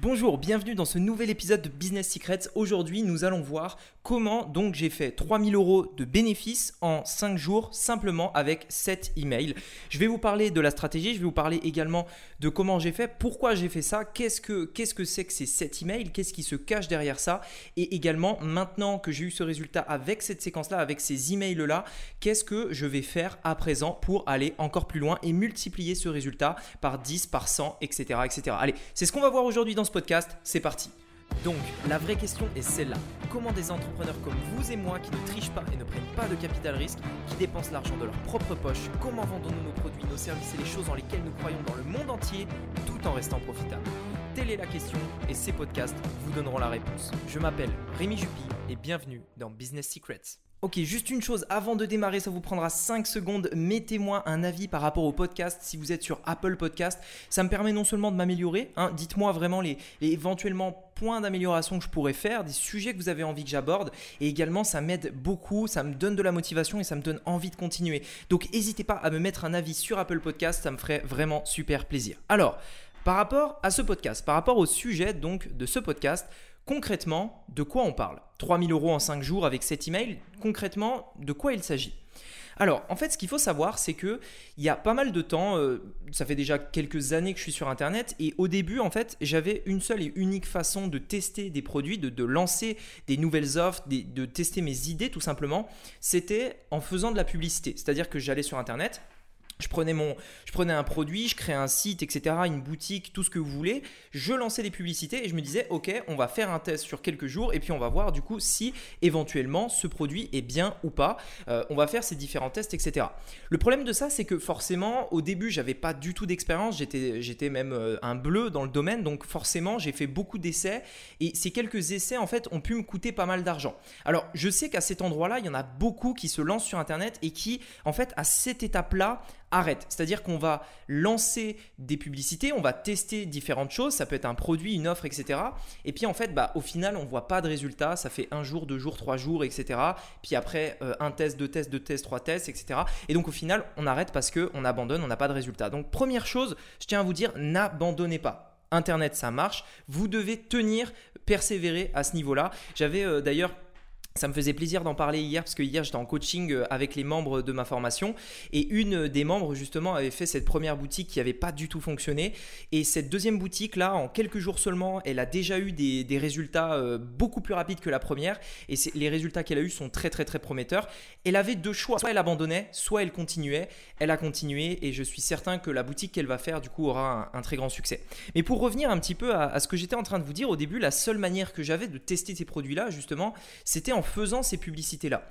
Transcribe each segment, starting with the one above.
Bonjour, bienvenue dans ce nouvel épisode de Business Secrets. Aujourd'hui, nous allons voir comment donc j'ai fait 3000 euros de bénéfices en 5 jours simplement avec 7 emails. Je vais vous parler de la stratégie, je vais vous parler également de comment j'ai fait, pourquoi j'ai fait ça, qu'est-ce que que c'est que ces 7 emails, qu'est-ce qui se cache derrière ça et également maintenant que j'ai eu ce résultat avec cette séquence-là, avec ces emails-là, qu'est-ce que je vais faire à présent pour aller encore plus loin et multiplier ce résultat par 10, par 100, etc. etc. Allez, c'est ce qu'on va voir aujourd'hui dans podcast, c'est parti. Donc, la vraie question est celle-là. Comment des entrepreneurs comme vous et moi qui ne trichent pas et ne prennent pas de capital risque, qui dépensent l'argent de leur propre poche, comment vendons-nous nos produits, nos services et les choses dans lesquelles nous croyons dans le monde entier tout en restant profitables? Telle est la question et ces podcasts vous donneront la réponse. Je m'appelle Rémi Jupy et bienvenue dans Business Secrets. Ok, juste une chose, avant de démarrer, ça vous prendra 5 secondes. Mettez-moi un avis par rapport au podcast si vous êtes sur Apple Podcast. Ça me permet non seulement de m'améliorer, hein, dites-moi vraiment les, éventuellement points d'amélioration que je pourrais faire, des sujets que vous avez envie que j'aborde. Et également, ça m'aide beaucoup, ça me donne de la motivation et ça me donne envie de continuer. Donc n'hésitez pas à me mettre un avis sur Apple Podcast, ça me ferait vraiment super plaisir. Alors, par rapport à ce podcast, par rapport au sujet donc de ce podcast, Concrètement, de quoi on parle 3000 euros en 5 jours avec cet email, concrètement, de quoi il s'agit? Alors, en fait, ce qu'il faut savoir, c'est que il y a pas mal de temps, euh, ça fait déjà quelques années que je suis sur Internet, et au début, en fait, j'avais une seule et unique façon de tester des produits, de, lancer des nouvelles offres, de tester mes idées, tout simplement. C'était en faisant de la publicité. C'est-à-dire que j'allais sur Internet, je prenais, mon, je prenais un produit, je créais un site, etc., une boutique, tout ce que vous voulez. Je lançais des publicités et je me disais, ok, on va faire un test sur quelques jours et puis on va voir du coup si éventuellement ce produit est bien ou pas. Euh, on va faire ces différents tests, etc. Le problème de ça, c'est que forcément, au début, j'avais pas du tout d'expérience. J'étais, j'étais même euh, un bleu dans le domaine, donc forcément, j'ai fait beaucoup d'essais et ces quelques essais, en fait, ont pu me coûter pas mal d'argent. Alors, je sais qu'à cet endroit-là, il y en a beaucoup qui se lancent sur Internet et qui, en fait, à cette étape-là, arrête. C'est-à-dire qu'on va lancer des publicités, on va tester différentes choses, ça peut être un produit, une offre, etc. Et puis en fait, bah, au final, on ne voit pas de résultat, ça fait un jour, deux jours, trois jours, etc. Puis après, euh, un test, deux tests, deux tests, trois tests, etc. Et donc au final, on arrête parce qu'on abandonne, on n'a pas de résultat. Donc première chose, je tiens à vous dire, n'abandonnez pas. Internet, ça marche. Vous devez tenir, persévérer à ce niveau-là. J'avais euh, d'ailleurs ça me faisait plaisir d'en parler hier parce que hier j'étais en coaching euh, avec les membres de ma formation et une des membres justement avait fait cette première boutique qui n'avait pas du tout fonctionné et cette deuxième boutique là en quelques jours seulement elle a déjà eu des, résultats euh, beaucoup plus rapides que la première et les résultats qu'elle a eu sont très très très prometteurs. Elle avait deux choix, soit elle abandonnait, soit elle continuait. Elle a continué et je suis certain que la boutique qu'elle va faire du coup aura un, très grand succès. Mais pour revenir un petit peu à, à ce que j'étais en train de vous dire au début, la seule manière que j'avais de tester ces produits là justement c'était en faisant ces publicités-là.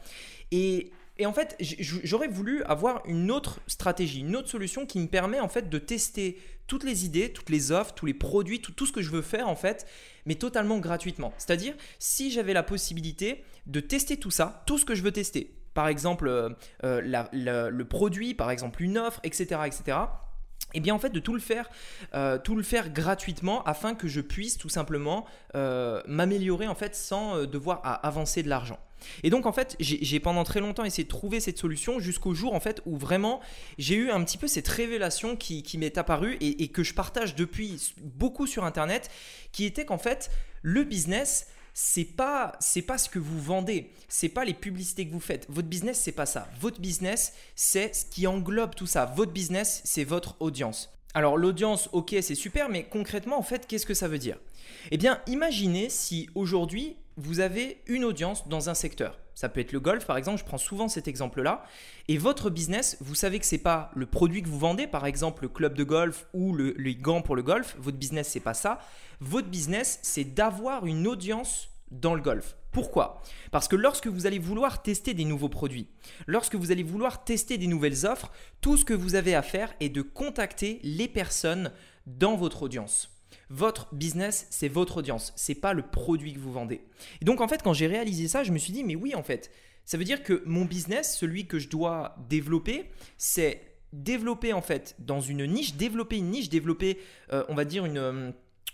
Et, en fait, j'aurais voulu avoir une autre stratégie, une autre solution qui me permet en fait de tester toutes les idées, toutes les offres, tous les produits, tout, ce que je veux faire en fait, mais totalement gratuitement. C'est-à-dire, si j'avais la possibilité de tester tout ça, tout ce que je veux tester, par exemple euh, euh, le produit, par exemple une offre, etc., etc et eh bien en fait de tout le faire, euh, tout le faire gratuitement afin que je puisse tout simplement euh, m'améliorer en fait sans euh, devoir avancer de l'argent. Et donc en fait j'ai pendant très longtemps essayé de trouver cette solution jusqu'au jour en fait où vraiment j'ai eu un petit peu cette révélation qui, m'est apparue et, et, que je partage depuis beaucoup sur internet qui était qu'en fait le business c'est pas c'est pas ce que vous vendez, c'est pas les publicités que vous faites. Votre business c'est pas ça. Votre business c'est ce qui englobe tout ça. Votre business c'est votre audience. Alors l'audience, ok, c'est super, mais concrètement en fait, qu'est-ce que ça veut dire? Eh bien, imaginez si aujourd'hui vous avez une audience dans un secteur. Ça peut être le golf, par exemple. Je prends souvent cet exemple-là. Et votre business, vous savez que c'est pas le produit que vous vendez, par exemple le club de golf ou le, les gants pour le golf. Votre business, c'est pas ça. Votre business, c'est d'avoir une audience dans le golf. Pourquoi? Parce que lorsque vous allez vouloir tester des nouveaux produits, lorsque vous allez vouloir tester des nouvelles offres, tout ce que vous avez à faire est de contacter les personnes dans votre audience. Votre business, c'est votre audience, c'est pas le produit que vous vendez. Et donc en fait, quand j'ai réalisé ça, je me suis dit mais oui en fait, ça veut dire que mon business, celui que je dois développer, c'est développer en fait dans une niche, développer une niche, développer, euh, on va dire une euh,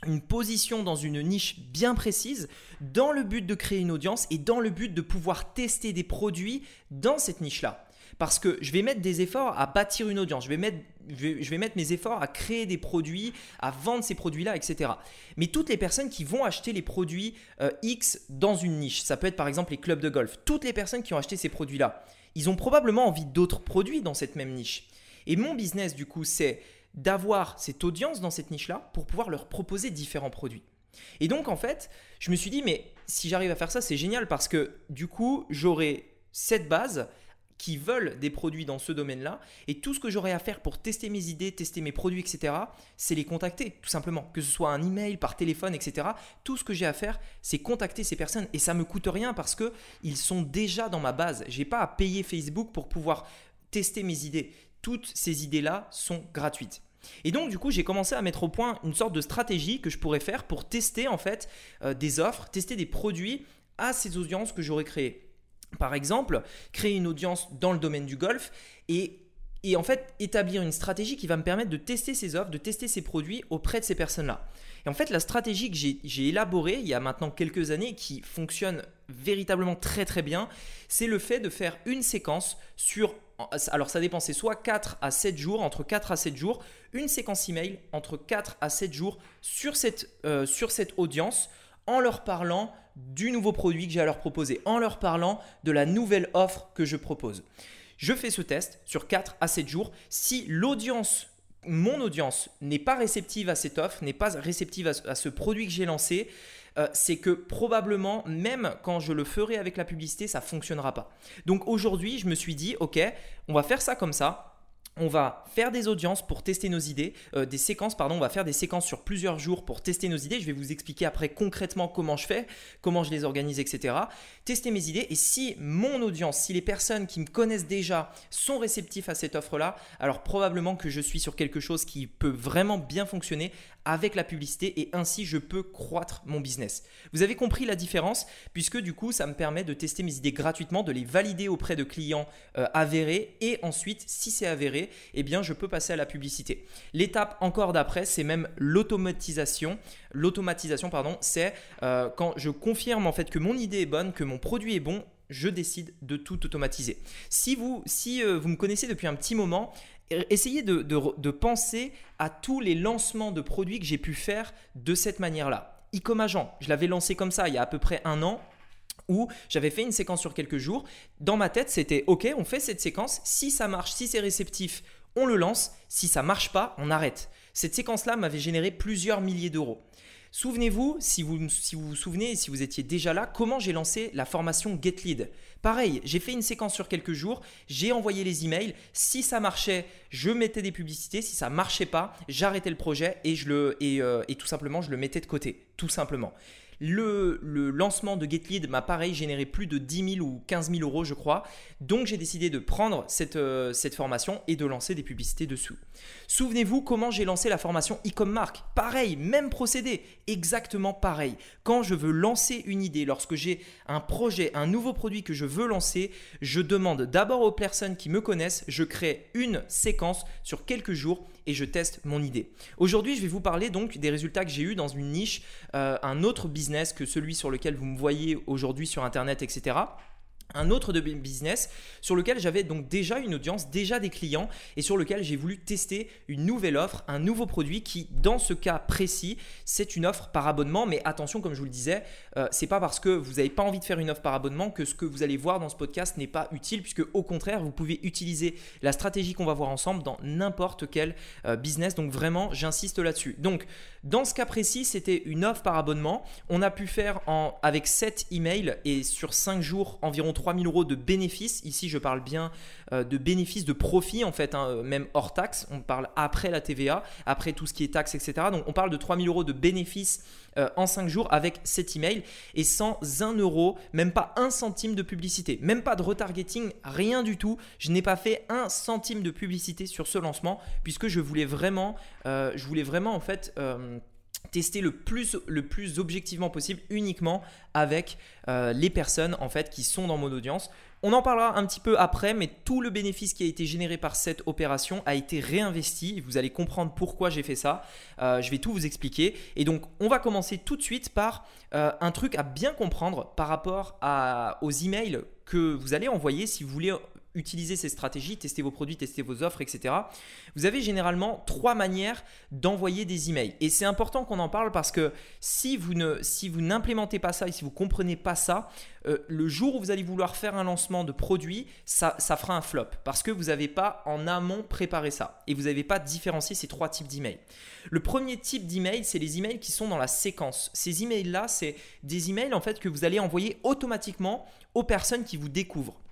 une position dans une niche bien précise dans le but de créer une audience et dans le but de pouvoir tester des produits dans cette niche-là. Parce que je vais mettre des efforts à bâtir une audience, je vais mettre je vais, mettre mes efforts à créer des produits, à vendre ces produits-là, etc. Mais toutes les personnes qui vont acheter les produits euh, X dans une niche, ça peut être par exemple les clubs de golf, toutes les personnes qui ont acheté ces produits-là, ils ont probablement envie d'autres produits dans cette même niche. Et mon business, du coup, c'est d'avoir cette audience dans cette niche-là pour pouvoir leur proposer différents produits. Et donc, en fait, je me suis dit, mais si j'arrive à faire ça, c'est génial parce que du coup, j'aurai cette base qui veulent des produits dans ce domaine-là. Et tout ce que j'aurai à faire pour tester mes idées, tester mes produits, etc., c'est les contacter, tout simplement. Que ce soit un email, par téléphone, etc. Tout ce que j'ai à faire, c'est contacter ces personnes. Et ça me coûte rien parce qu'ils sont déjà dans ma base. Je n'ai pas à payer Facebook pour pouvoir tester mes idées. Toutes ces idées-là sont gratuites. Et donc du coup, j'ai commencé à mettre au point une sorte de stratégie que je pourrais faire pour tester en fait euh, des offres, tester des produits à ces audiences que j'aurais créées. Par exemple, créer une audience dans le domaine du golf et, en fait établir une stratégie qui va me permettre de tester ces offres, de tester ces produits auprès de ces personnes-là. Et en fait, la stratégie que j'ai élaborée il y a maintenant quelques années, qui fonctionne véritablement très très bien, c'est le fait de faire une séquence sur... Alors ça dépend, soit 4 à 7 jours, entre 4 à 7 jours, une séquence email entre 4 à 7 jours euh, sur cette audience en leur parlant du nouveau produit que j'ai à leur proposer, en leur parlant de la nouvelle offre que je propose. Je fais ce test sur 4 à 7 jours. Si l'audience, mon audience, n'est pas réceptive à cette offre, n'est pas réceptive à ce produit que j'ai lancé, euh, c'est que probablement, même quand je le ferai avec la publicité, ça ne fonctionnera pas. Donc aujourd'hui, je me suis dit, ok, on va faire ça comme ça on va faire des audiences pour tester nos idées, euh, des séquences, pardon, on va faire des séquences sur plusieurs jours pour tester nos idées. Je vais vous expliquer après concrètement comment je fais, comment je les organise, etc. Tester mes idées et si mon audience, si les personnes qui me connaissent déjà sont réceptifs à cette offre-là, alors probablement que je suis sur quelque chose qui peut vraiment bien fonctionner avec la publicité et ainsi je peux croître mon business. Vous avez compris la différence puisque du coup ça me permet de tester mes idées gratuitement, de les valider auprès de clients euh, avérés et ensuite si c'est avéré, eh bien je peux passer à la publicité. L'étape encore d'après c'est même l'automatisation. L'automatisation pardon, c'est euh, quand je confirme en fait que mon idée est bonne, que mon produit est bon, je décide de tout automatiser. Si vous, si, euh, vous me connaissez depuis un petit moment, essayez de, penser à tous les lancements de produits que j'ai pu faire de cette manière-là. Ecom Agent, je l'avais lancé comme ça il y a à peu près un an où j'avais fait une séquence sur quelques jours. Dans ma tête, c'était OK, on fait cette séquence. Si ça marche, si c'est réceptif, on le lance. Si ça marche pas, on arrête. Cette séquence-là m'avait généré plusieurs milliers d'euros. Souvenez-vous, si vous, si vous vous souvenez, si vous étiez déjà là, comment j'ai lancé la formation GetLead? Pareil, j'ai fait une séquence sur quelques jours, j'ai envoyé les emails. Si ça marchait, je mettais des publicités. Si ça marchait pas, j'arrêtais le projet et, je le, et, euh, et tout simplement, je le mettais de côté. Tout simplement. Le, lancement de GetLead m'a pareil généré plus de 10 000 ou 15 000 euros, je crois. Donc j'ai décidé de prendre cette, euh, cette formation et de lancer des publicités dessous. Souvenez-vous comment j'ai lancé la formation e Mark. Pareil, même procédé, exactement pareil. Quand je veux lancer une idée, lorsque j'ai un projet, un nouveau produit que je veux lancer, je demande d'abord aux personnes qui me connaissent, je crée une séquence sur quelques jours et je teste mon idée. Aujourd'hui, je vais vous parler donc des résultats que j'ai eu dans une niche, euh, un autre business que celui sur lequel vous me voyez aujourd'hui sur Internet, etc un autre de business sur lequel j'avais donc déjà une audience, déjà des clients et sur lequel j'ai voulu tester une nouvelle offre, un nouveau produit qui dans ce cas précis c'est une offre par abonnement. Mais attention comme je vous le disais euh, c'est pas parce que vous n'avez pas envie de faire une offre par abonnement que ce que vous allez voir dans ce podcast n'est pas utile puisque au contraire vous pouvez utiliser la stratégie qu'on va voir ensemble dans n'importe quel euh, business. Donc vraiment j'insiste là-dessus. Donc dans ce cas précis c'était une offre par abonnement on a pu faire avec 7 emails et sur 5 jours environ 3000 euros de bénéfices. Ici, je parle bien euh, de bénéfices, de profit en fait, hein, même hors taxe. On parle après la TVA, après tout ce qui est taxe, etc. Donc, on parle de 3000 euros de bénéfices euh, en 5 jours avec cet email et sans 1 euro, même pas un centime de publicité, même pas de retargeting, rien du tout. Je n'ai pas fait un centime de publicité sur ce lancement puisque je voulais vraiment, euh, je voulais vraiment en fait tester le plus, le plus objectivement possible uniquement avec euh, les personnes en fait qui sont dans mon audience. On en parlera un petit peu après, mais tout le bénéfice qui a été généré par cette opération a été réinvesti. Vous allez comprendre pourquoi j'ai fait ça. Euh, je vais tout vous expliquer. Et donc, on va commencer tout de suite par euh, un truc à bien comprendre par rapport à, aux emails que vous allez envoyer si vous voulez utiliser ces stratégies, tester vos produits, tester vos offres, etc., vous avez généralement trois manières d'envoyer des emails. Et c'est important qu'on en parle parce que si vous ne, n'implémentez pas ça et si vous comprenez pas ça, euh, le jour où vous allez vouloir faire un lancement de produit, ça, fera un flop parce que vous n'avez pas en amont préparé ça et vous n'avez pas différencié ces trois types d'emails. Le premier type d'email, c'est les emails qui sont dans la séquence. Ces emails-là, c'est des emails en fait que vous allez envoyer automatiquement aux personnes qui vous découvrent.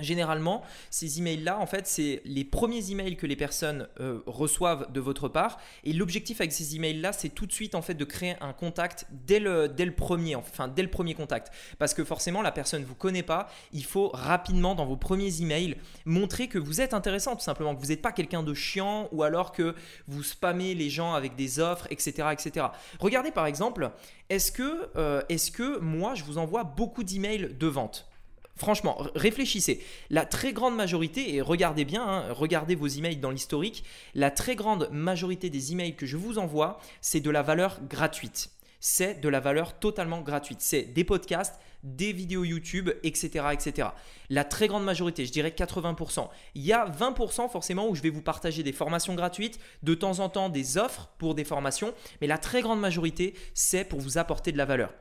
Généralement, ces emails-là, en fait, c'est les premiers emails que les personnes euh, reçoivent de votre part. Et l'objectif avec ces emails-là, c'est tout de suite en fait de créer un contact dès le, premier, enfin dès le premier contact. Parce que forcément, la personne ne vous connaît pas. Il faut rapidement dans vos premiers emails montrer que vous êtes intéressant, tout simplement, que vous n'êtes pas quelqu'un de chiant ou alors que vous spammez les gens avec des offres, etc., etc. Regardez par exemple, est-ce que, euh, est-ce que moi, je vous envoie beaucoup d'emails de vente? Franchement, réfléchissez. La très grande majorité, et regardez bien, hein, regardez vos emails dans l'historique, la très grande majorité des emails que je vous envoie, c'est de la valeur gratuite. C'est de la valeur totalement gratuite. C'est des podcasts, des vidéos YouTube, etc., etc. La très grande majorité, je dirais 80%. Il y a 20% forcément où je vais vous partager des formations gratuites, de temps en temps des offres pour des formations, mais la très grande majorité, c'est pour vous apporter de la valeur.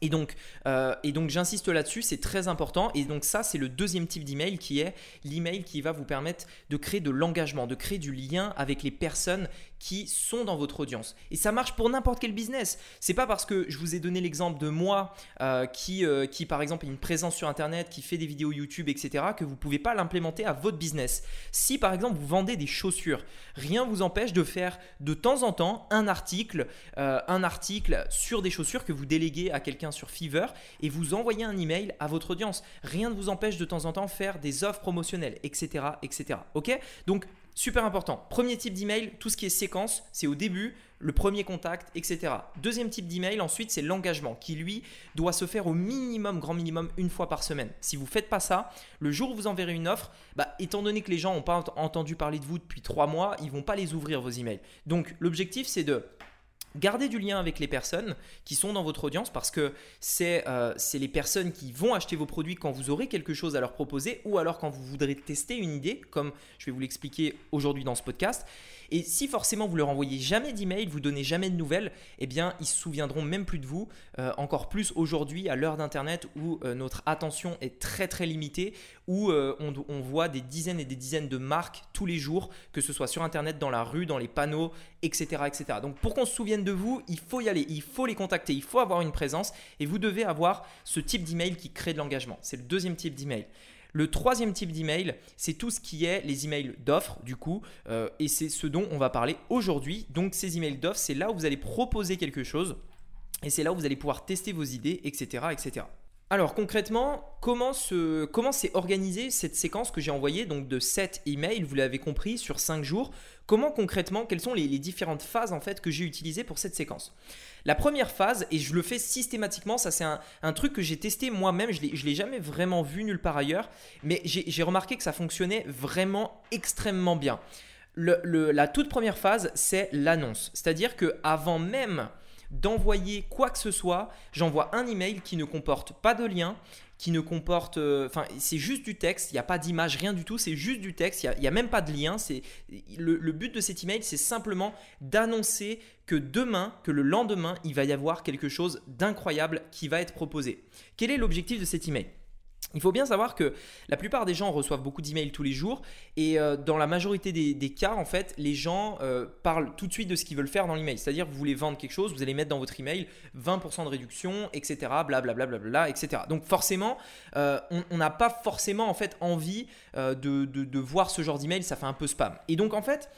Et donc, euh, et donc j'insiste là-dessus, c'est très important. Et donc ça, c'est le deuxième type d'email qui est l'email qui va vous permettre de créer de l'engagement, de créer du lien avec les personnes qui sont dans votre audience. Et ça marche pour n'importe quel business. C'est pas parce que je vous ai donné l'exemple de moi euh, qui, euh, qui, par exemple, a une présence sur Internet, qui fait des vidéos YouTube, etc., que vous pouvez pas l'implémenter à votre business. Si, par exemple, vous vendez des chaussures, rien vous empêche de faire de temps en temps un article, euh, un article sur des chaussures que vous déléguez à quelqu'un sur Fiverr et vous envoyez un email à votre audience. Rien ne vous empêche de temps en temps faire des offres promotionnelles, etc., etc. Ok? Donc Super important. Premier type d'email, tout ce qui est séquence, c'est au début, le premier contact, etc. Deuxième type d'email, ensuite, c'est l'engagement qui, lui, doit se faire au minimum, grand minimum, une fois par semaine. Si vous ne faites pas ça, le jour où vous enverrez une offre, bah, étant donné que les gens n'ont pas entendu parler de vous depuis trois mois, ils ne vont pas les ouvrir, vos emails. Donc, l'objectif, c'est de Gardez du lien avec les personnes qui sont dans votre audience parce que euh, c'est les personnes qui vont acheter vos produits quand vous aurez quelque chose à leur proposer ou alors quand vous voudrez tester une idée, comme je vais vous l'expliquer aujourd'hui dans ce podcast. Et si forcément vous leur envoyez jamais d'email, vous donnez jamais de nouvelles, eh bien ils se souviendront même plus de vous. Euh, encore plus aujourd'hui à l'heure d'internet où euh, notre attention est très très limitée, où euh, on, voit des dizaines et des dizaines de marques tous les jours, que ce soit sur internet, dans la rue, dans les panneaux, etc., etc. Donc pour qu'on se souvienne de vous, il faut y aller, il faut les contacter, il faut avoir une présence et vous devez avoir ce type d'email qui crée de l'engagement. C'est le deuxième type d'email. Le troisième type d'email, c'est tout ce qui est les emails d'offres, du coup, euh, et c'est ce dont on va parler aujourd'hui. Donc, ces emails d'offres, c'est là où vous allez proposer quelque chose, et c'est là où vous allez pouvoir tester vos idées, etc., etc. Alors concrètement, comment s'est comment organisée cette séquence que j'ai envoyée donc de 7 emails, vous l'avez compris, sur 5 jours? Comment concrètement, quelles sont les, différentes phases en fait que j'ai utilisées pour cette séquence? La première phase, et je le fais systématiquement, ça c'est un, truc que j'ai testé moi-même, je ne l'ai jamais vraiment vu nulle part ailleurs, mais j'ai remarqué que ça fonctionnait vraiment extrêmement bien. la toute première phase, c'est l'annonce. C'est-à-dire que avant même d'envoyer quoi que ce soit, j'envoie un email qui ne comporte pas de lien, qui ne comporte. Euh, enfin, c'est juste du texte, il n'y a pas d'image, rien du tout, c'est juste du texte, il n'y a, même pas de lien. C'est, le, le but de cet email, c'est simplement d'annoncer que demain, que le lendemain, il va y avoir quelque chose d'incroyable qui va être proposé. Quel est l'objectif de cet email? Il faut bien savoir que la plupart des gens reçoivent beaucoup d'emails tous les jours et euh, dans la majorité des, cas, en fait, les gens euh, parlent tout de suite de ce qu'ils veulent faire dans l'email. C'est-à-dire vous voulez vendre quelque chose, vous allez mettre dans votre email 20% de réduction, etc. Blablabla, bla, bla, etc. Donc forcément, euh, on n'a pas forcément en fait envie de, de, voir ce genre d'email, ça fait un peu spam. Et donc en fait,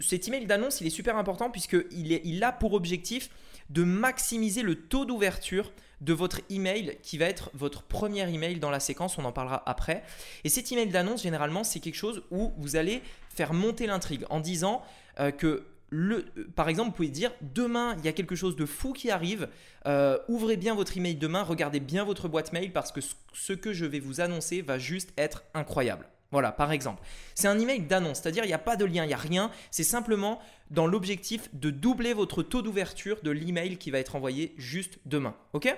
cet email d'annonce, il est super important puisqu'il il a pour objectif de maximiser le taux d'ouverture de votre email qui va être votre premier email dans la séquence, on en parlera après. Et cet email d'annonce, généralement, c'est quelque chose où vous allez faire monter l'intrigue en disant euh, que le, euh, par exemple, vous pouvez dire demain, il y a quelque chose de fou qui arrive. Euh, ouvrez bien votre email demain, regardez bien votre boîte mail parce que ce que je vais vous annoncer va juste être incroyable. Voilà, par exemple. C'est un email d'annonce, c'est-à-dire il n'y a pas de lien, il n'y a rien. C'est simplement dans l'objectif de doubler votre taux d'ouverture de l'email qui va être envoyé juste demain. OK?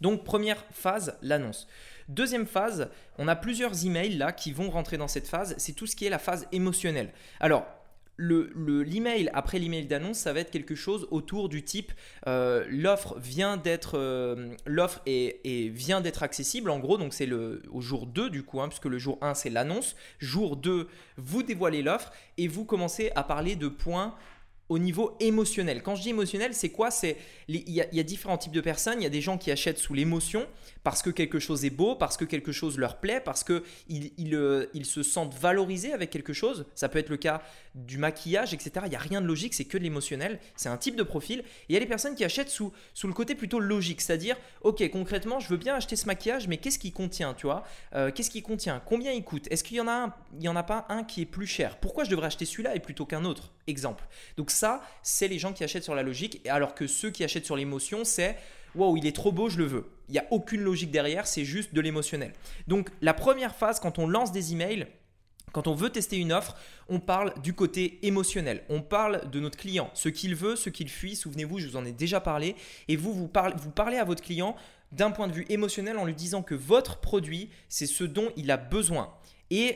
Donc première phase, l'annonce. Deuxième phase, on a plusieurs emails là qui vont rentrer dans cette phase, c'est tout ce qui est la phase émotionnelle. Alors, l'email le, après l'email d'annonce, ça va être quelque chose autour du type euh, l'offre vient d'être euh, vient d'être accessible. En gros donc c'est le au jour 2 du coup hein, puisque le jour 1 c'est l'annonce. Jour 2 vous dévoilez l'offre et vous commencez à parler de points au niveau émotionnel. Quand je dis émotionnel, c'est quoi? C'est il y, a différents types de personnes. Il y a des gens qui achètent sous l'émotion parce que quelque chose est beau, parce que quelque chose leur plaît, parce que ils, euh, se sentent valorisés avec quelque chose. Ça peut être le cas du maquillage, etc. Il n'y a rien de logique, c'est que de l'émotionnel. C'est un type de profil. Il y a les personnes qui achètent sous, sous le côté plutôt logique, c'est-à-dire, ok, concrètement, je veux bien acheter ce maquillage, mais qu'est-ce qu'il contient, tu vois? Euh, Qu'est-ce qu'il contient? Combien il coûte? Est-ce qu'il y en a un Il y en a pas un qui est plus cher? Pourquoi je devrais acheter celui-là et plutôt qu'un autre? Exemple. Donc ça, c'est les gens qui achètent sur la logique, alors que ceux qui achètent sur l'émotion, c'est wow, il est trop beau, je le veux. Il n'y a aucune logique derrière, c'est juste de l'émotionnel. Donc la première phase, quand on lance des emails, quand on veut tester une offre, on parle du côté émotionnel. On parle de notre client, ce qu'il veut, ce qu'il fuit. Souvenez-vous, je vous en ai déjà parlé. Et vous, vous parlez, vous parlez à votre client d'un point de vue émotionnel en lui disant que votre produit, c'est ce dont il a besoin.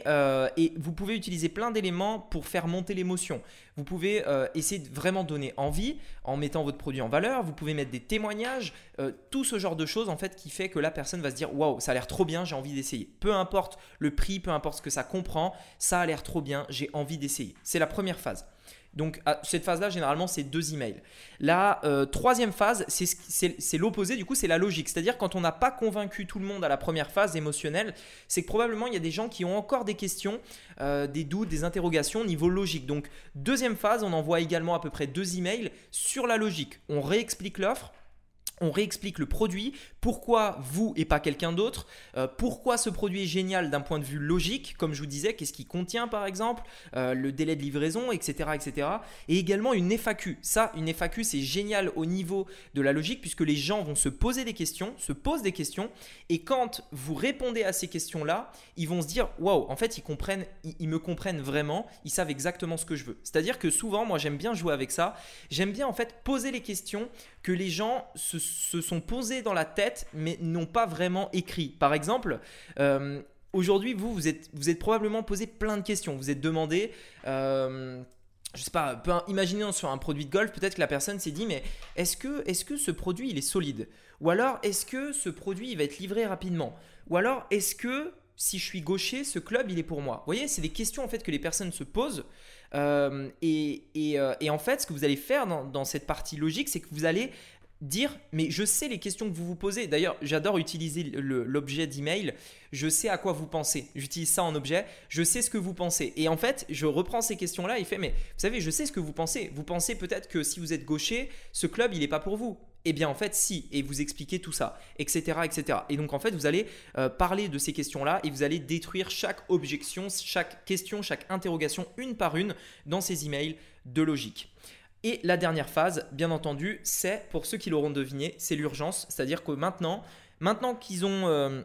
Euh, et, vous pouvez utiliser plein d'éléments pour faire monter l'émotion. Vous pouvez euh, essayer de vraiment donner envie en mettant votre produit en valeur. Vous pouvez mettre des témoignages, euh, tout ce genre de choses en fait qui fait que la personne va se dire waouh, ça a l'air trop bien, j'ai envie d'essayer. Peu importe le prix, peu importe ce que ça comprend, ça a l'air trop bien, j'ai envie d'essayer. C'est la première phase. Donc cette phase-là, généralement, c'est deux emails. La euh, troisième phase, c'est l'opposé, du coup, c'est la logique. C'est-à-dire quand on n'a pas convaincu tout le monde à la première phase émotionnelle, c'est que probablement il y a des gens qui ont encore des questions, euh, des doutes, des interrogations au niveau logique. Donc deuxième phase, on envoie également à peu près deux emails sur la logique. On réexplique l'offre on réexplique le produit, pourquoi vous et pas quelqu'un d'autre, euh, pourquoi ce produit est génial d'un point de vue logique, comme je vous disais, qu'est-ce qu'il contient par exemple, euh, le délai de livraison, etc., etc. Et également une FAQ. Ça, une FAQ, c'est génial au niveau de la logique puisque les gens vont se poser des questions, se posent des questions, et quand vous répondez à ces questions-là, ils vont se dire, waouh, en fait, ils comprennent, ils me comprennent vraiment, ils savent exactement ce que je veux. C'est-à-dire que souvent, moi, j'aime bien jouer avec ça. J'aime bien en fait poser les questions que les gens se, sont posées dans la tête mais n'ont pas vraiment écrit. Par exemple, euh, aujourd'hui, vous, vous êtes, vous êtes probablement posé plein de questions. Vous êtes demandé... Euh, je sais pas, imaginez sur un produit de golf, peut-être que la personne s'est dit, mais est-ce que, est que ce produit il est solide? Ou alors est-ce que ce produit il va être livré rapidement? Ou alors est-ce que si je suis gaucher, ce club il est pour moi? Vous voyez, c'est des questions en fait que les personnes se posent euh, euh, et, en fait, ce que vous allez faire dans, cette partie logique, c'est que vous allez dire, mais je sais les questions que vous vous posez. D'ailleurs, j'adore utiliser l'objet d'email. Je sais à quoi vous pensez. J'utilise ça en objet. Je sais ce que vous pensez. Et en fait, je reprends ces questions-là. Il fait, mais vous savez, je sais ce que vous pensez. Vous pensez peut-être que si vous êtes gaucher, ce club, il n'est pas pour vous. Eh bien en fait si, et vous expliquez tout ça, etc. etc. Et donc en fait vous allez euh, parler de ces questions-là et vous allez détruire chaque objection, chaque question, chaque interrogation une par une dans ces emails de logique. Et la dernière phase, bien entendu, c'est pour ceux qui l'auront deviné, c'est l'urgence. C'est-à-dire que maintenant, maintenant qu'ils ont... Euh,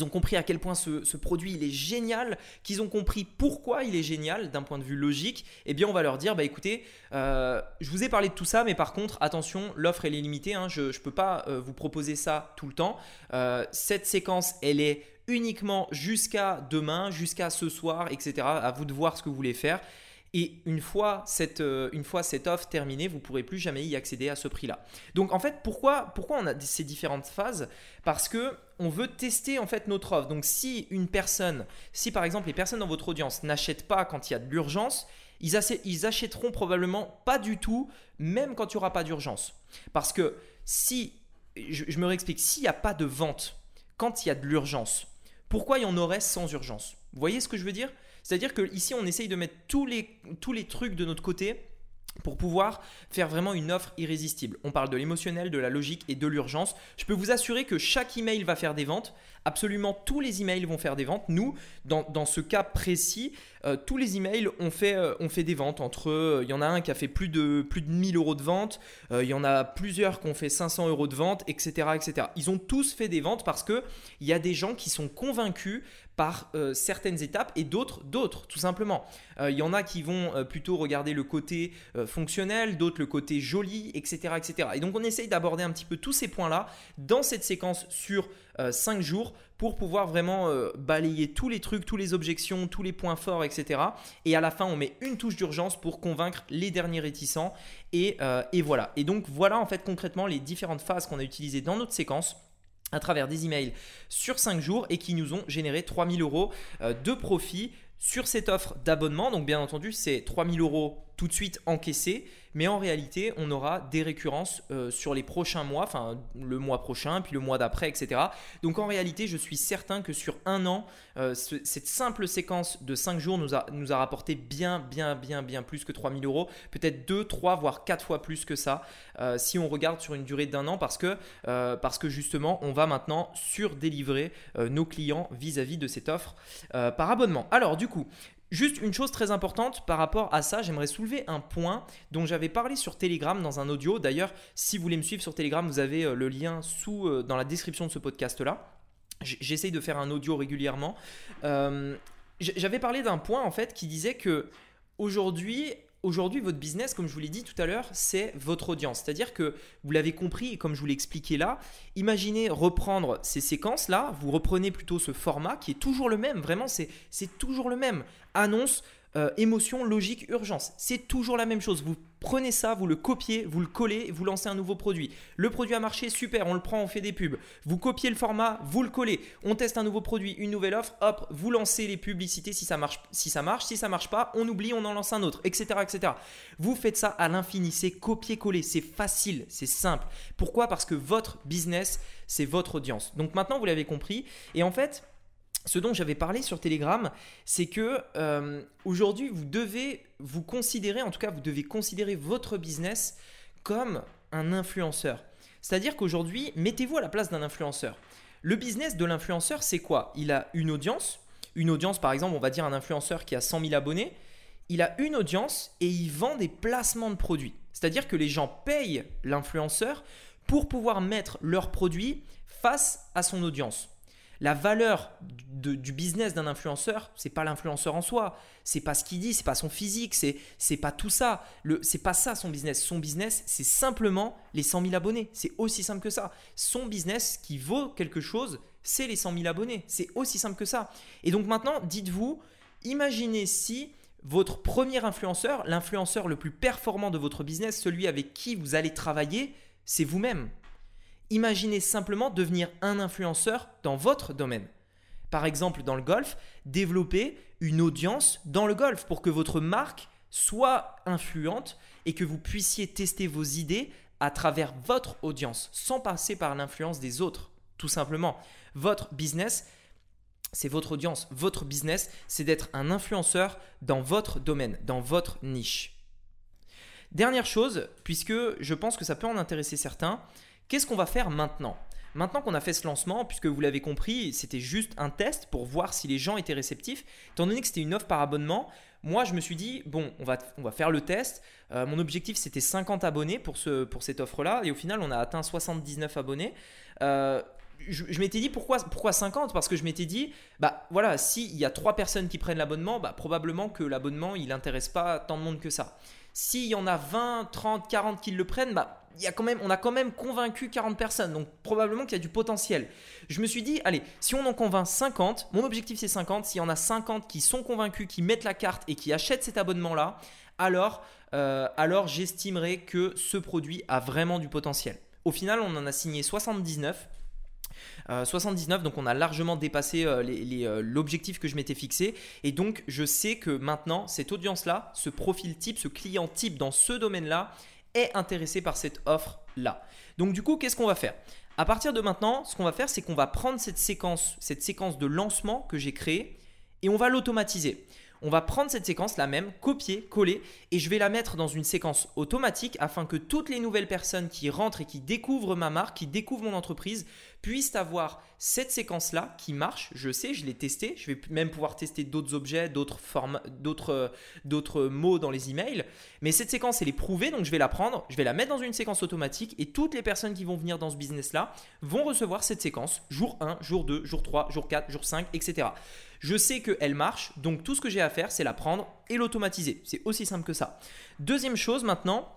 ont compris à quel point ce, produit il est génial, qu'ils ont compris pourquoi il est génial d'un point de vue logique, eh bien on va leur dire bah écoutez, euh, je vous ai parlé de tout ça, mais par contre attention, l'offre elle est limitée, hein, je ne peux pas euh, vous proposer ça tout le temps. Cette séquence elle est uniquement jusqu'à demain, jusqu'à ce soir, etc. À vous de voir ce que vous voulez faire. Et une fois cette, euh, une fois cette offre terminée, vous ne pourrez plus jamais y accéder à ce prix-là. Donc en fait, pourquoi, pourquoi on a ces différentes phases? Parce que on veut tester en fait notre offre. Donc si une personne, si par exemple les personnes dans votre audience n'achètent pas quand il y a de l'urgence, ils, achèteront probablement pas du tout, même quand il n'y aura pas d'urgence. Parce que si, je, je me réexplique, s'il n'y a pas de vente quand il y a de l'urgence, pourquoi il y en aurait sans urgence? Vous voyez ce que je veux dire? C'est-à-dire qu'ici, on essaye de mettre tous les, tous les trucs de notre côté pour pouvoir faire vraiment une offre irrésistible. On parle de l'émotionnel, de la logique et de l'urgence. Je peux vous assurer que chaque email va faire des ventes. Absolument tous les emails vont faire des ventes. Nous, dans, ce cas précis, euh, tous les emails ont fait, ont fait des ventes. Entre, il y en a un qui a fait plus de, plus de 1000 euros de vente, il y en a plusieurs qui ont fait 500 euros de vente, etc., etc. Ils ont tous fait des ventes parce qu'il y a des gens qui sont convaincus euh, certaines étapes et d'autres d'autres tout simplement. Euh, il y en a qui vont euh, plutôt regarder le côté fonctionnel, d'autres le côté joli, etc., etc. Et donc on essaye d'aborder un petit peu tous ces points-là dans cette séquence sur 5 jours pour pouvoir vraiment balayer tous les trucs, toutes les objections, tous les points forts, etc. Et à la fin on met une touche d'urgence pour convaincre les derniers réticents. Et, et voilà. Et donc voilà en fait concrètement les différentes phases qu'on a utilisées dans notre séquence à travers des emails sur 5 jours et qui nous ont généré 3000 euros euh, de profit sur cette offre d'abonnement. Donc bien entendu, c'est 3000 euros tout de suite encaissés mais en réalité, on aura des récurrences euh, sur les prochains mois, enfin le mois prochain, puis le mois d'après, etc. Donc en réalité, je suis certain que sur un an, euh, cette simple séquence de 5 jours nous a, nous a rapporté bien, bien, bien, bien plus que 3000 euros, peut-être 2, 3, voire 4 fois plus que ça, euh, si on regarde sur une durée d'un an, parce que, parce que justement, on va maintenant surdélivrer nos clients vis-à-vis -vis de cette offre par abonnement. Alors du coup, Juste une chose très importante par rapport à ça, j'aimerais soulever un point dont j'avais parlé sur Telegram dans un audio. D'ailleurs, si vous voulez me suivre sur Telegram, vous avez euh, le lien sous, euh, dans la description de ce podcast-là. J'essaye de faire un audio régulièrement. Euh, j'avais parlé d'un point en fait qui disait que aujourd'hui, Aujourd'hui, votre business, comme je vous l'ai dit tout à l'heure, c'est votre audience. C'est-à-dire que vous l'avez compris, comme je vous l'ai expliqué là, imaginez reprendre ces séquences-là, vous reprenez plutôt ce format qui est toujours le même, vraiment, c'est toujours le même. Annonce, euh, émotion, logique, urgence. C'est toujours la même chose. Vous prenez ça, vous le copiez, vous le collez, vous lancez un nouveau produit. Le produit a marché, super, on le prend, on fait des pubs. Vous copiez le format, vous le collez. On teste un nouveau produit, une nouvelle offre, hop, vous lancez les publicités si ça marche, si ça marche, si ça marche pas, on oublie, on en lance un autre, etc., etc. Vous faites ça à l'infini, c'est copier-coller, c'est facile, c'est simple. Pourquoi? Parce que votre business, c'est votre audience. Donc maintenant, vous l'avez compris. Et en fait, ce dont j'avais parlé sur Telegram, c'est que euh, aujourd'hui, vous devez vous considérer, en tout cas, vous devez considérer votre business comme un influenceur. C'est-à-dire qu'aujourd'hui, mettez-vous à la place d'un influenceur. Le business de l'influenceur, c'est quoi? Il a une audience. Une audience, par exemple, on va dire un influenceur qui a 100 000 abonnés. Il a une audience et il vend des placements de produits. C'est-à-dire que les gens payent l'influenceur pour pouvoir mettre leurs produits face à son audience la valeur du business d'un influenceur, c'est pas l'influenceur en soi, c'est pas ce qu'il dit, c'est pas son physique, c'est c'est pas tout ça. Le c'est pas ça son business. Son business, c'est simplement les 100 000 abonnés. C'est aussi simple que ça. Son business qui vaut quelque chose, c'est les 100 000 abonnés. C'est aussi simple que ça. Et donc maintenant, dites-vous, imaginez si votre premier influenceur, l'influenceur le plus performant de votre business, celui avec qui vous allez travailler, c'est vous-même. Imaginez simplement devenir un influenceur dans votre domaine. Par exemple, dans le golf, développer une audience dans le golf pour que votre marque soit influente et que vous puissiez tester vos idées à travers votre audience sans passer par l'influence des autres. Tout simplement, votre business, c'est votre audience. Votre business, c'est d'être un influenceur dans votre domaine, dans votre niche. Dernière chose, puisque je pense que ça peut en intéresser certains, Qu'est-ce qu'on va faire maintenant? Maintenant qu'on a fait ce lancement, puisque vous l'avez compris, c'était juste un test pour voir si les gens étaient réceptifs. Étant donné que c'était une offre par abonnement, moi je me suis dit, bon, on va, on va faire le test. Euh, mon objectif c'était 50 abonnés pour, ce, pour cette offre-là. Et au final, on a atteint 79 abonnés. Euh, je, m'étais dit pourquoi, pourquoi 50 Parce que je m'étais dit, bah voilà, s'il y a 3 personnes qui prennent l'abonnement, bah, probablement que l'abonnement il n'intéresse pas tant de monde que ça. S'il y en a 20, 30, 40 qui le prennent, bah y a quand même, on a quand même convaincu 40 personnes, donc probablement qu'il y a du potentiel. Je me suis dit, allez, si on en convainc 50, mon objectif c'est 50, s'il y en a 50 qui sont convaincus, qui mettent la carte et qui achètent cet abonnement-là, alors, euh, alors j'estimerai que ce produit a vraiment du potentiel. Au final, on en a signé 79. 79, euh, donc on a largement dépassé euh, l'objectif que je m'étais fixé. Et donc je sais que maintenant, cette audience-là, ce profil type, ce client type dans ce domaine-là, est intéressé par cette offre-là. Donc du coup, qu'est-ce qu'on va faire? À partir de maintenant, ce qu'on va faire, c'est qu'on va prendre cette séquence, cette séquence de lancement que j'ai créée et on va l'automatiser. On va prendre cette séquence, la même, copier, coller, et je vais la mettre dans une séquence automatique afin que toutes les nouvelles personnes qui rentrent et qui découvrent ma marque, qui découvrent mon entreprise, puissent avoir cette séquence-là qui marche. Je sais, je l'ai testé. Je vais même pouvoir tester d'autres objets, d'autres d'autres, d'autres mots dans les emails. Mais cette séquence, elle est prouvée, donc je vais la prendre, je vais la mettre dans une séquence automatique et toutes les personnes qui vont venir dans ce business-là vont recevoir cette séquence jour 1, jour 2, jour 3, jour 4, jour 5, etc. Je sais qu'elle marche, donc tout ce que j'ai à faire, c'est la prendre et l'automatiser. C'est aussi simple que ça. Deuxième chose maintenant,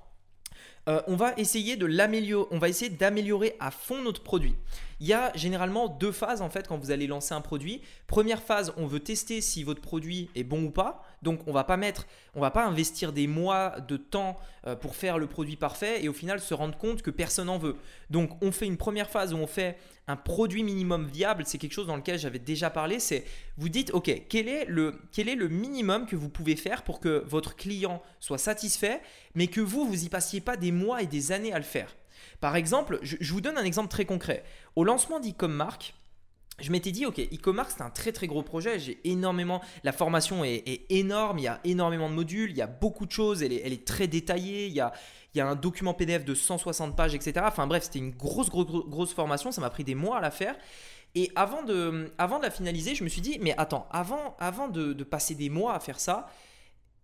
euh, on va essayer de l'améliorer, on va essayer d'améliorer à fond notre produit. Il y a généralement deux phases en fait quand vous allez lancer un produit. Première phase, on veut tester si votre produit est bon ou pas. Donc on va pas mettre, on va pas investir des mois de temps euh, pour faire le produit parfait et au final se rendre compte que personne en veut. Donc on fait une première phase où on fait un produit minimum viable. C'est quelque chose dans lequel j'avais déjà parlé. C'est vous dites ok quel est le minimum que vous pouvez faire pour que votre client soit satisfait, mais que vous vous y passiez pas des mois et des années à le faire? Par exemple, je, vous donne un exemple très concret. Au lancement d'e-commerce, je m'étais dit, ok, e-commerce, c'est un très très gros projet. J'ai énormément, la formation est, énorme, il y a énormément de modules, il y a beaucoup de choses, elle est, très détaillée, il y, a, un document PDF de 160 pages, etc. Enfin bref, c'était une grosse, grosse, grosse formation, ça m'a pris des mois à la faire. Et avant de, avant de la finaliser, je me suis dit, mais attends, avant, avant de, de passer des mois à faire ça,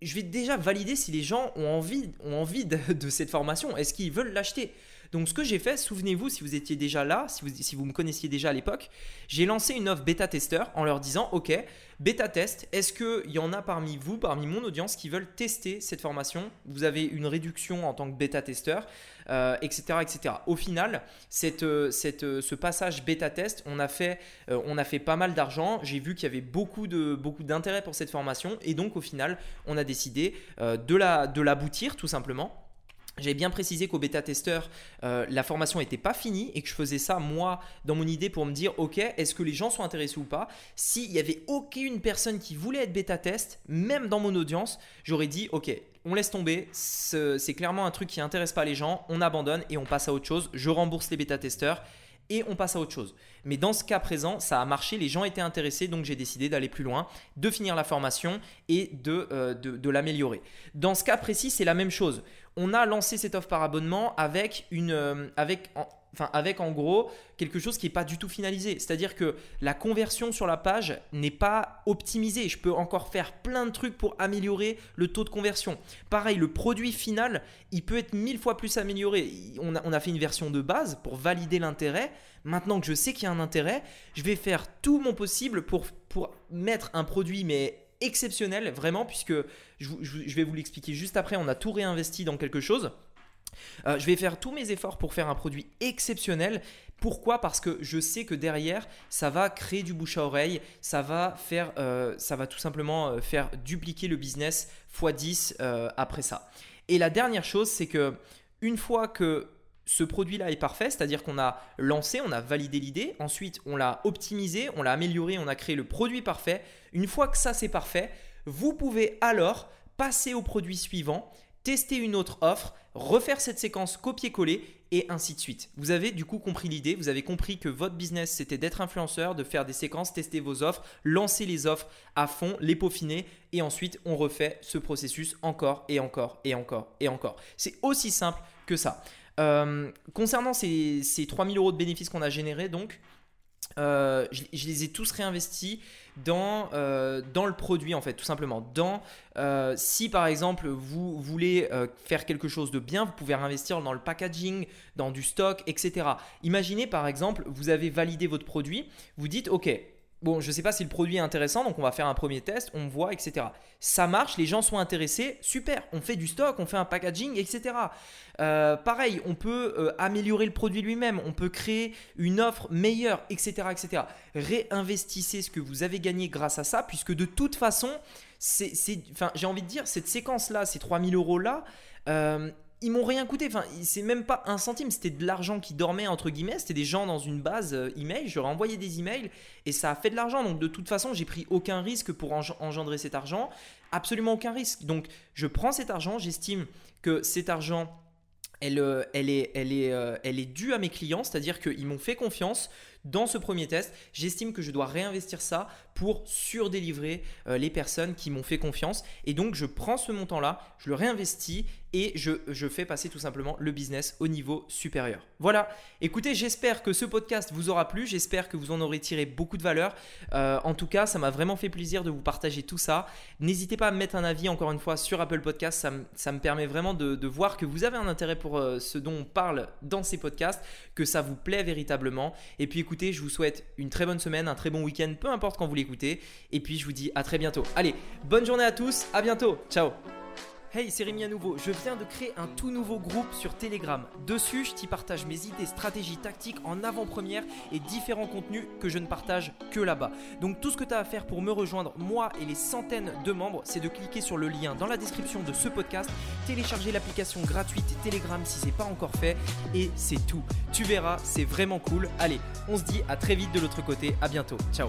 je vais déjà valider si les gens ont envie, ont envie de cette formation. Est-ce qu'ils veulent l'acheter? Donc ce que j'ai fait, souvenez-vous si vous étiez déjà là, si vous, me connaissiez déjà à l'époque, j'ai lancé une offre bêta testeur en leur disant, ok, bêta test, est-ce qu'il y en a parmi vous, parmi mon audience qui veulent tester cette formation? Vous avez une réduction en tant que bêta testeur, euh, etc., etc. Au final, cette, euh, euh, ce passage bêta test, on a fait, on a fait pas mal d'argent. J'ai vu qu'il y avait beaucoup de beaucoup d'intérêt pour cette formation et donc au final, on a décidé de la de l'aboutir tout simplement. J'avais bien précisé qu'au bêta-testeur, euh, la formation n'était pas finie et que je faisais ça moi dans mon idée pour me dire ok, est-ce que les gens sont intéressés ou pas? S'il n'y avait aucune personne qui voulait être bêta-test, même dans mon audience, j'aurais dit ok, on laisse tomber, c'est clairement un truc qui n'intéresse pas les gens, on abandonne et on passe à autre chose. Je rembourse les bêta-testeurs et on passe à autre chose. Mais dans ce cas présent, ça a marché, les gens étaient intéressés, donc j'ai décidé d'aller plus loin, de finir la formation et de, euh, l'améliorer. Dans ce cas précis, c'est la même chose. On a lancé cette offre par abonnement avec, une, euh, avec enfin avec en gros quelque chose qui n'est pas du tout finalisé. C'est-à-dire que la conversion sur la page n'est pas optimisée. Je peux encore faire plein de trucs pour améliorer le taux de conversion. Pareil, le produit final, il peut être mille fois plus amélioré. On a, fait une version de base pour valider l'intérêt. Maintenant que je sais qu'il y a un intérêt, je vais faire tout mon possible pour, pour mettre un produit mais exceptionnel, vraiment, puisque je vais vous l'expliquer juste après, on a tout réinvesti dans quelque chose. Euh, je vais faire tous mes efforts pour faire un produit exceptionnel. Pourquoi? Parce que je sais que derrière, ça va créer du bouche à oreille, ça va faire, euh, ça va tout simplement euh, faire dupliquer le business x 10 après ça. Et la dernière chose, c'est que une fois que ce produit-là est parfait, c'est-à-dire qu'on a lancé, on a validé l'idée, ensuite on l'a optimisé, on l'a amélioré, on a créé le produit parfait. Une fois que ça c'est parfait, vous pouvez alors passer au produit suivant tester une autre offre, refaire cette séquence copier-coller et ainsi de suite. Vous avez du coup compris l'idée, vous avez compris que votre business c'était d'être influenceur, de faire des séquences, tester vos offres, lancer les offres à fond, les peaufiner et ensuite on refait ce processus encore et encore et encore et encore. C'est aussi simple que ça. Euh, concernant ces, ces 3000 euros de bénéfices qu'on a générés, donc, euh, je, les ai tous réinvestis dans, euh, dans le produit en fait tout simplement. Dans euh, si par exemple vous voulez faire quelque chose de bien vous pouvez réinvestir dans le packaging dans du stock etc imaginez par exemple vous avez validé votre produit vous dites ok bon, je ne sais pas si le produit est intéressant, donc on va faire un premier test, on voit, etc. Ça marche, les gens sont intéressés, super, on fait du stock, on fait un packaging, etc. Euh, pareil, on peut euh, améliorer le produit lui-même, on peut créer une offre meilleure, etc., etc. Réinvestissez ce que vous avez gagné grâce à ça, puisque de toute façon, j'ai envie de dire, cette séquence-là, ces 3000 euros-là, euh, ils m'ont rien coûté. Enfin, c'est même pas un centime. C'était de l'argent qui dormait entre guillemets. C'était des gens dans une base euh, email. J'aurais envoyé des emails et ça a fait de l'argent. Donc de toute façon, j'ai pris aucun risque pour engendrer cet argent. Absolument aucun risque. Donc je prends cet argent. J'estime que cet argent elle, euh, elle, est, elle, est, euh, elle est due à mes clients, c'est-à-dire qu'ils m'ont fait confiance. Dans ce premier test, j'estime que je dois réinvestir ça pour surdélivrer euh, les personnes qui m'ont fait confiance. Et donc, je prends ce montant-là, je le réinvestis et je, fais passer tout simplement le business au niveau supérieur. Voilà, écoutez, j'espère que ce podcast vous aura plu, j'espère que vous en aurez tiré beaucoup de valeur. Euh, en tout cas, ça m'a vraiment fait plaisir de vous partager tout ça. N'hésitez pas à me mettre un avis, encore une fois, sur Apple Podcast, ça, me permet vraiment de, voir que vous avez un intérêt pour euh, ce dont on parle dans ces podcasts, que ça vous plaît véritablement. Et puis écoutez, je vous souhaite une très bonne semaine, un très bon week-end, peu importe quand vous l'écoutez. Et puis je vous dis à très bientôt. Allez, bonne journée à tous, à bientôt, ciao Hey, c'est Rémi à nouveau. Je viens de créer un tout nouveau groupe sur Telegram. Dessus, je t'y partage mes idées, stratégies, tactiques en avant-première et différents contenus que je ne partage que là-bas. Donc tout ce que tu as à faire pour me rejoindre, moi et les centaines de membres, c'est de cliquer sur le lien dans la description de ce podcast, télécharger l'application gratuite Telegram si c'est pas encore fait et c'est tout. Tu verras, c'est vraiment cool. Allez, on se dit à très vite de l'autre côté. À bientôt. Ciao.